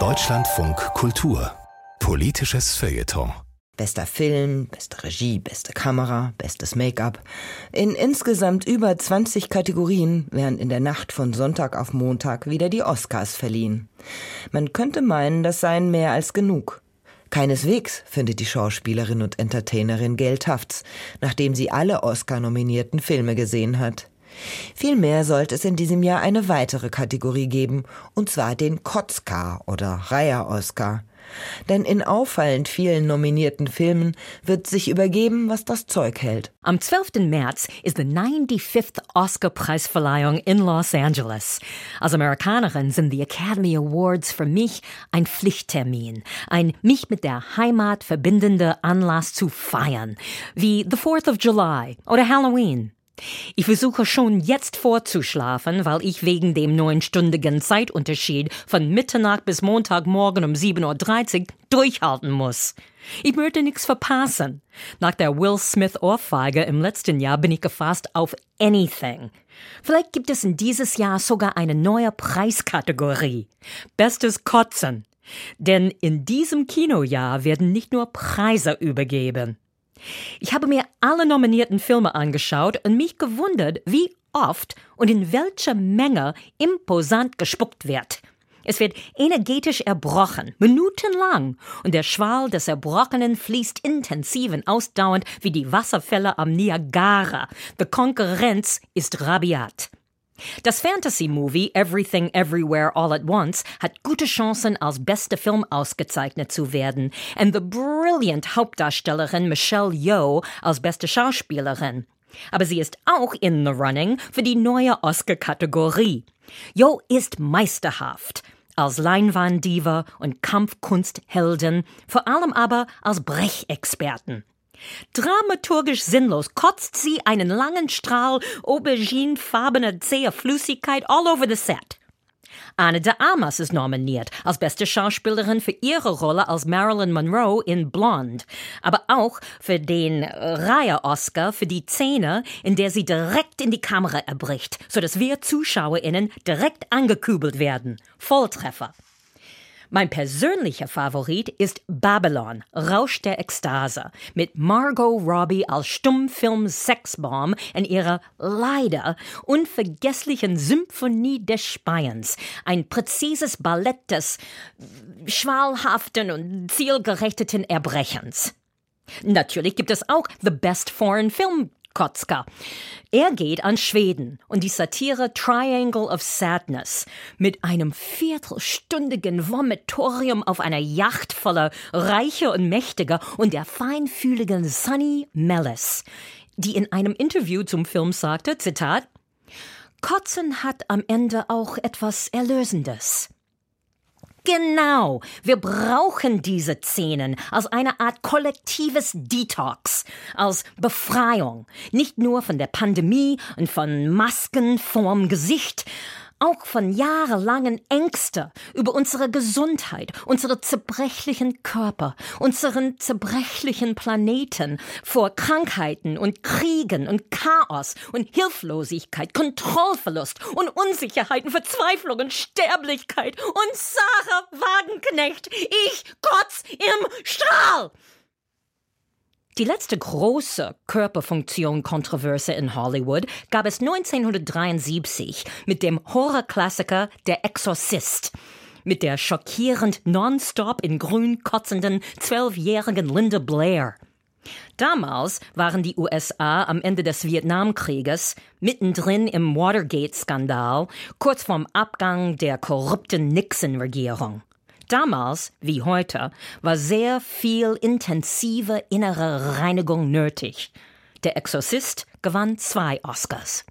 Deutschlandfunk Kultur Politisches Feuilleton Bester Film, beste Regie, beste Kamera, bestes Make-up. In insgesamt über 20 Kategorien werden in der Nacht von Sonntag auf Montag wieder die Oscars verliehen. Man könnte meinen, das seien mehr als genug. Keineswegs findet die Schauspielerin und Entertainerin Gail Tufts, nachdem sie alle Oscar-nominierten Filme gesehen hat. Vielmehr sollte es in diesem Jahr eine weitere Kategorie geben, und zwar den Kotzkar oder Reiher-Oscar. Denn in auffallend vielen nominierten Filmen wird sich übergeben, was das Zeug hält. Am 12. März ist die 95th Oscar-Preisverleihung in Los Angeles. Als Amerikanerin sind die Academy Awards für mich ein Pflichttermin, ein mich mit der Heimat verbindender Anlass zu feiern, wie the 4th of July oder Halloween. Ich versuche schon jetzt vorzuschlafen, weil ich wegen dem neunstündigen Zeitunterschied von Mitternacht bis Montagmorgen um 7.30 Uhr durchhalten muss. Ich möchte nichts verpassen. Nach der Will Smith Ohrfeige im letzten Jahr bin ich gefasst auf anything. Vielleicht gibt es in dieses Jahr sogar eine neue Preiskategorie. Bestes Kotzen. Denn in diesem Kinojahr werden nicht nur Preise übergeben. Ich habe mir alle nominierten Filme angeschaut und mich gewundert, wie oft und in welcher Menge imposant gespuckt wird. Es wird energetisch erbrochen, minutenlang, und der Schwall des Erbrochenen fließt intensiv und ausdauernd wie die Wasserfälle am Niagara. Die Konkurrenz ist rabiat. Das Fantasy-Movie Everything Everywhere All at Once hat gute Chancen, als beste Film ausgezeichnet zu werden. Und the brilliant Hauptdarstellerin Michelle Yeoh als beste Schauspielerin. Aber sie ist auch in the running für die neue Oscar-Kategorie. Yeoh ist meisterhaft. Als Leinwanddiva und Kampfkunstheldin, vor allem aber als Brechexperten. Dramaturgisch sinnlos kotzt sie einen langen Strahl auberginefarbener zäher Flüssigkeit all over the set. Anne de Amas ist nominiert als beste Schauspielerin für ihre Rolle als Marilyn Monroe in Blonde, aber auch für den Reihe-Oscar für die Szene, in der sie direkt in die Kamera erbricht, sodass wir ZuschauerInnen direkt angekübelt werden. Volltreffer. Mein persönlicher Favorit ist Babylon, Rausch der Ekstase, mit Margot Robbie als Stummfilm Sexbomb in ihrer leider unvergesslichen Symphonie des Speiens. Ein präzises Ballett des schwalhaften und zielgerechteten Erbrechens. Natürlich gibt es auch The Best Foreign Film Kotzka. Er geht an Schweden und die Satire Triangle of Sadness mit einem viertelstündigen Vomitorium auf einer Yacht voller Reiche und Mächtiger und der feinfühligen Sunny Mellis, die in einem Interview zum Film sagte, Zitat, Kotzen hat am Ende auch etwas Erlösendes. Genau, wir brauchen diese Szenen als eine Art kollektives Detox, als Befreiung, nicht nur von der Pandemie und von Masken vorm Gesicht, auch von jahrelangen Ängste über unsere Gesundheit, unsere zerbrechlichen Körper, unseren zerbrechlichen Planeten vor Krankheiten und Kriegen und Chaos und Hilflosigkeit, Kontrollverlust und Unsicherheiten, Verzweiflung und Sterblichkeit und Sarah Wagenknecht, ich kotz im Strahl! Die letzte große Körperfunktion-Kontroverse in Hollywood gab es 1973 mit dem Horrorklassiker Der Exorzist mit der schockierend nonstop in grün kotzenden zwölfjährigen Linda Blair. Damals waren die USA am Ende des Vietnamkrieges mittendrin im Watergate-Skandal, kurz vorm Abgang der korrupten Nixon-Regierung. Damals, wie heute, war sehr viel intensive innere Reinigung nötig. Der Exorzist gewann zwei Oscars.